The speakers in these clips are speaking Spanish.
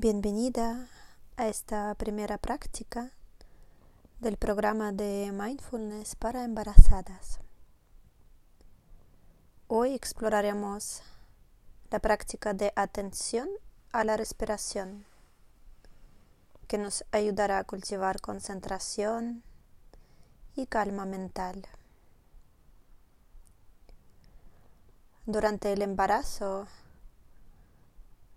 Bienvenida a esta primera práctica del programa de mindfulness para embarazadas. Hoy exploraremos la práctica de atención a la respiración que nos ayudará a cultivar concentración y calma mental. Durante el embarazo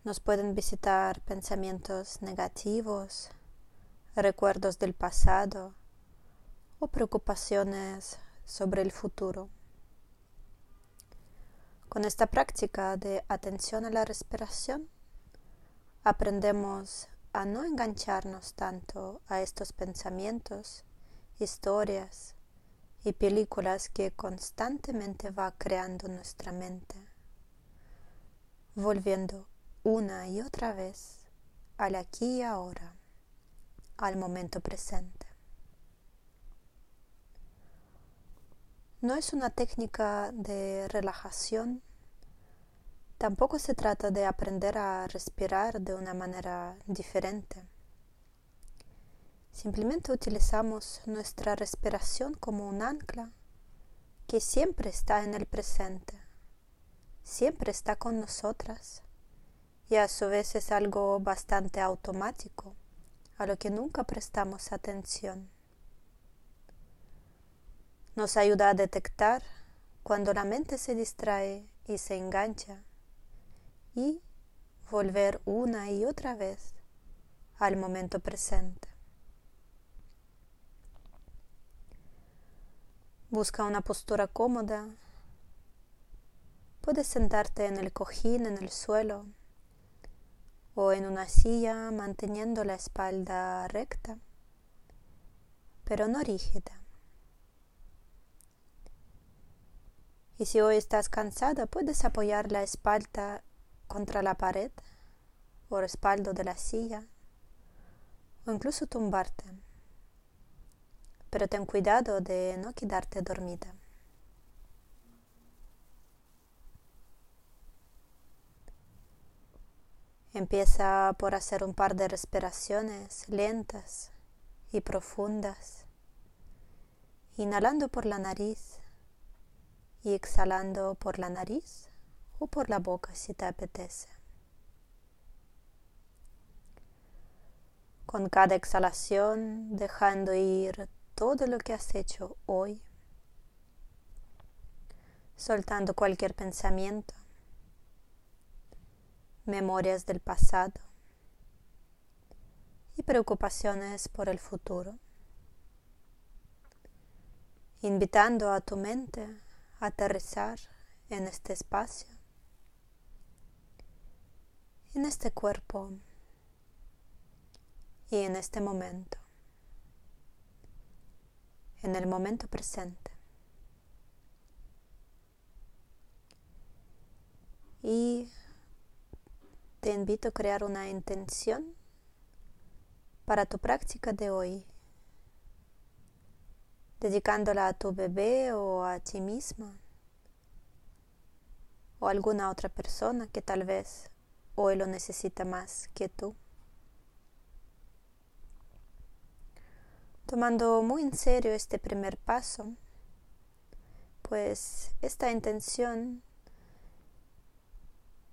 nos pueden visitar pensamientos negativos, recuerdos del pasado o preocupaciones sobre el futuro. Con esta práctica de atención a la respiración, aprendemos a no engancharnos tanto a estos pensamientos, historias y películas que constantemente va creando nuestra mente, volviendo una y otra vez al aquí y ahora, al momento presente. No es una técnica de relajación, tampoco se trata de aprender a respirar de una manera diferente. Simplemente utilizamos nuestra respiración como un ancla que siempre está en el presente, siempre está con nosotras y a su vez es algo bastante automático, a lo que nunca prestamos atención. Nos ayuda a detectar cuando la mente se distrae y se engancha y volver una y otra vez al momento presente. Busca una postura cómoda. Puedes sentarte en el cojín, en el suelo o en una silla manteniendo la espalda recta, pero no rígida. Y si hoy estás cansada, puedes apoyar la espalda contra la pared o respaldo de la silla o incluso tumbarte. Pero ten cuidado de no quedarte dormida. Empieza por hacer un par de respiraciones lentas y profundas, inhalando por la nariz y exhalando por la nariz o por la boca si te apetece. Con cada exhalación dejando ir todo lo que has hecho hoy, soltando cualquier pensamiento memorias del pasado y preocupaciones por el futuro, invitando a tu mente a aterrizar en este espacio, en este cuerpo y en este momento, en el momento presente. Y te invito a crear una intención para tu práctica de hoy, dedicándola a tu bebé o a ti misma o a alguna otra persona que tal vez hoy lo necesita más que tú. Tomando muy en serio este primer paso, pues esta intención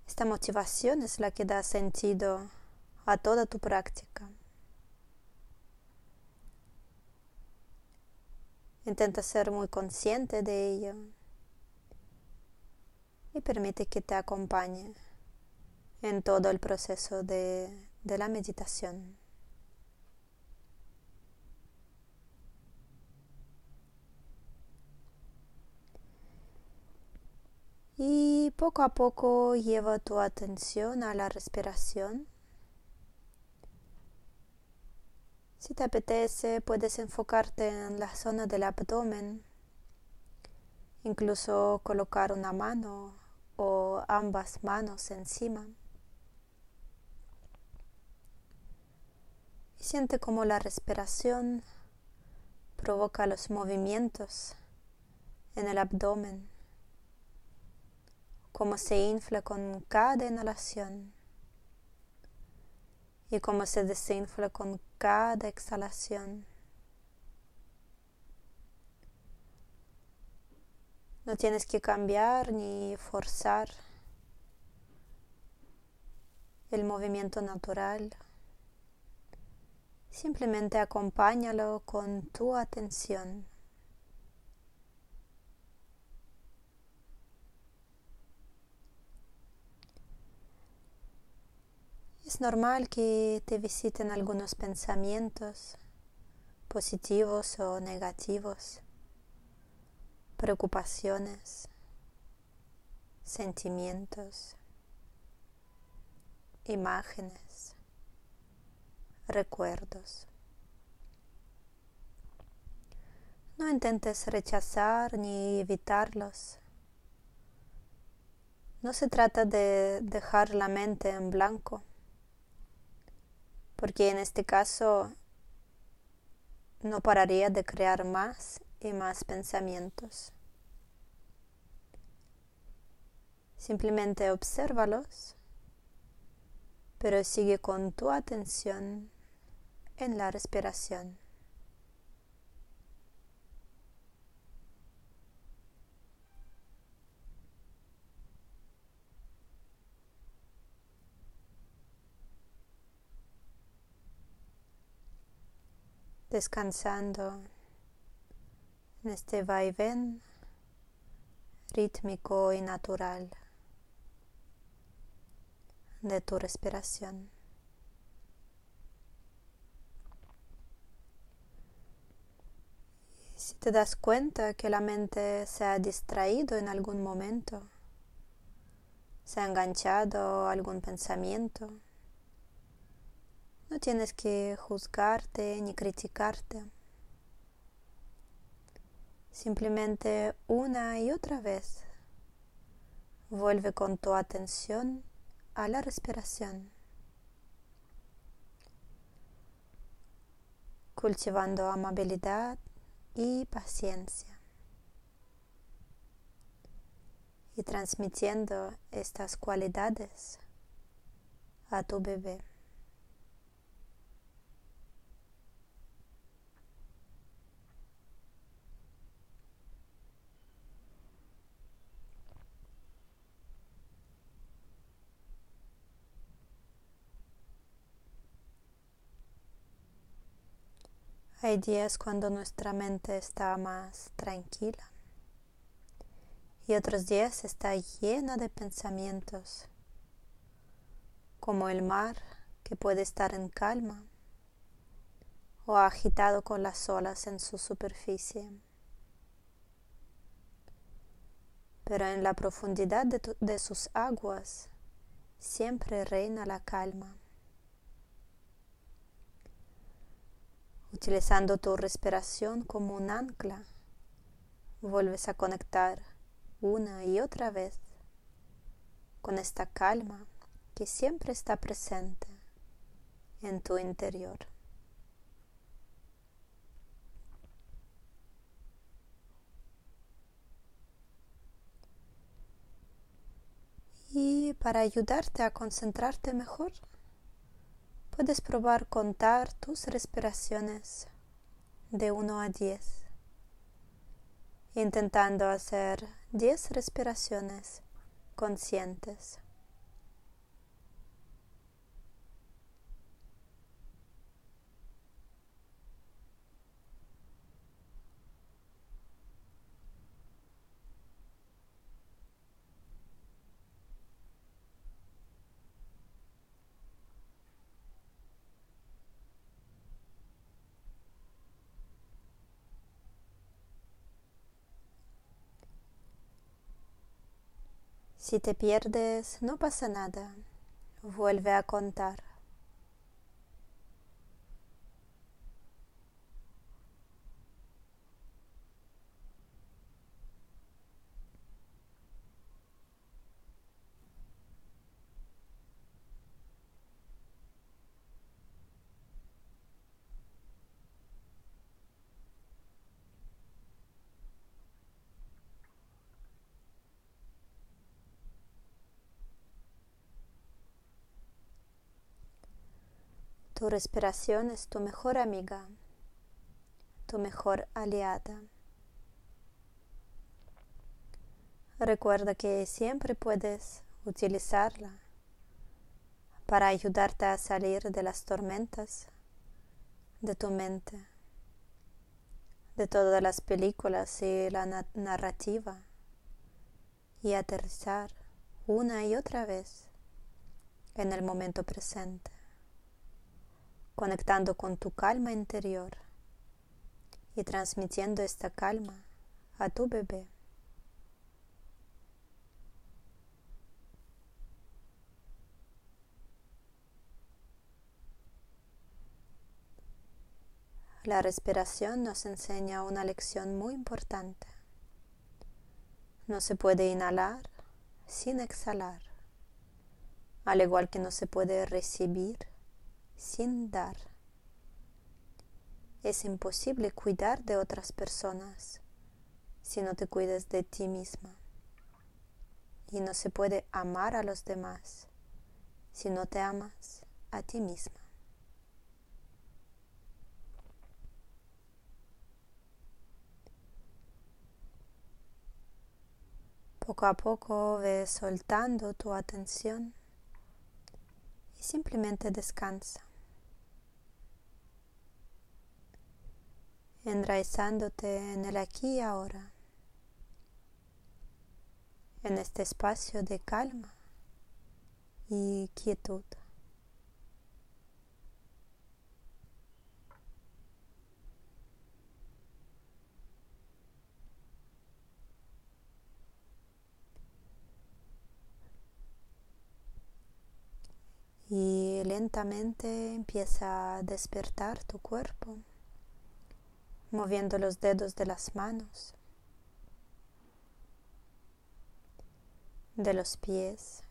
esta motivación es la que da sentido a toda tu práctica. Intenta ser muy consciente de ello y permite que te acompañe en todo el proceso de, de la meditación. Y poco a poco lleva tu atención a la respiración. Si te apetece, puedes enfocarte en la zona del abdomen, incluso colocar una mano o ambas manos encima. Y siente cómo la respiración provoca los movimientos en el abdomen cómo se infla con cada inhalación y cómo se desinfla con cada exhalación. No tienes que cambiar ni forzar el movimiento natural. Simplemente acompáñalo con tu atención. Es normal que te visiten algunos pensamientos positivos o negativos, preocupaciones, sentimientos, imágenes, recuerdos. No intentes rechazar ni evitarlos. No se trata de dejar la mente en blanco porque en este caso no pararía de crear más y más pensamientos. Simplemente obsérvalos, pero sigue con tu atención en la respiración. Descansando en este vaivén rítmico y natural de tu respiración. si te das cuenta que la mente se ha distraído en algún momento, se ha enganchado algún pensamiento, no tienes que juzgarte ni criticarte. Simplemente una y otra vez vuelve con tu atención a la respiración, cultivando amabilidad y paciencia y transmitiendo estas cualidades a tu bebé. Hay días cuando nuestra mente está más tranquila y otros días está llena de pensamientos, como el mar que puede estar en calma o agitado con las olas en su superficie. Pero en la profundidad de, de sus aguas siempre reina la calma. Utilizando tu respiración como un ancla, vuelves a conectar una y otra vez con esta calma que siempre está presente en tu interior. Y para ayudarte a concentrarte mejor, puedes probar contar tus respiraciones de 1 a 10, intentando hacer 10 respiraciones conscientes. Si te pierdes, no pasa nada. Vuelve a contar. Tu respiración es tu mejor amiga, tu mejor aliada. Recuerda que siempre puedes utilizarla para ayudarte a salir de las tormentas de tu mente, de todas las películas y la narrativa y aterrizar una y otra vez en el momento presente, conectando con tu calma interior y transmitiendo esta calma a tu bebé. La respiración nos enseña una lección muy importante. No se puede inhalar sin exhalar, al igual que no se puede recibir sin dar. Es imposible cuidar de otras personas si no te cuidas de ti misma. Y no se puede amar a los demás si no te amas a ti misma. Poco a poco ves soltando tu atención y simplemente descansa, enraizándote en el aquí y ahora, en este espacio de calma y quietud. y lentamente empieza a despertar tu cuerpo, moviendo los dedos de las manos, de los pies.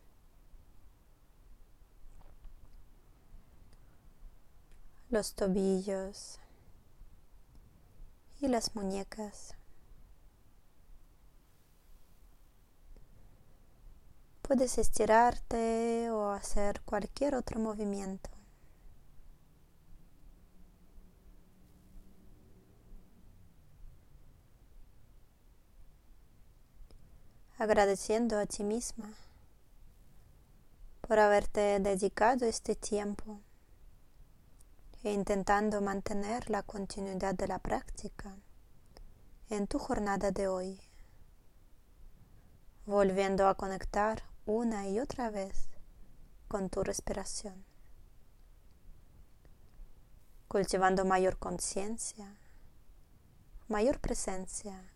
los tobillos y las muñecas. Puedes estirarte o hacer cualquier otro movimiento. Agradeciendo a ti misma por haberte dedicado este tiempo e intentando mantener la continuidad de la práctica en tu jornada de hoy, volviendo a conectar una y otra vez con tu respiración, cultivando mayor conciencia, mayor presencia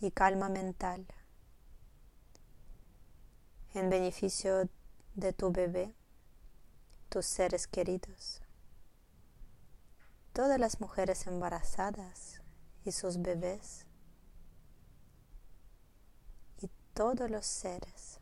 y calma mental en beneficio de tu bebé, tus seres queridos, todas las mujeres embarazadas y sus bebés. Y todos los seres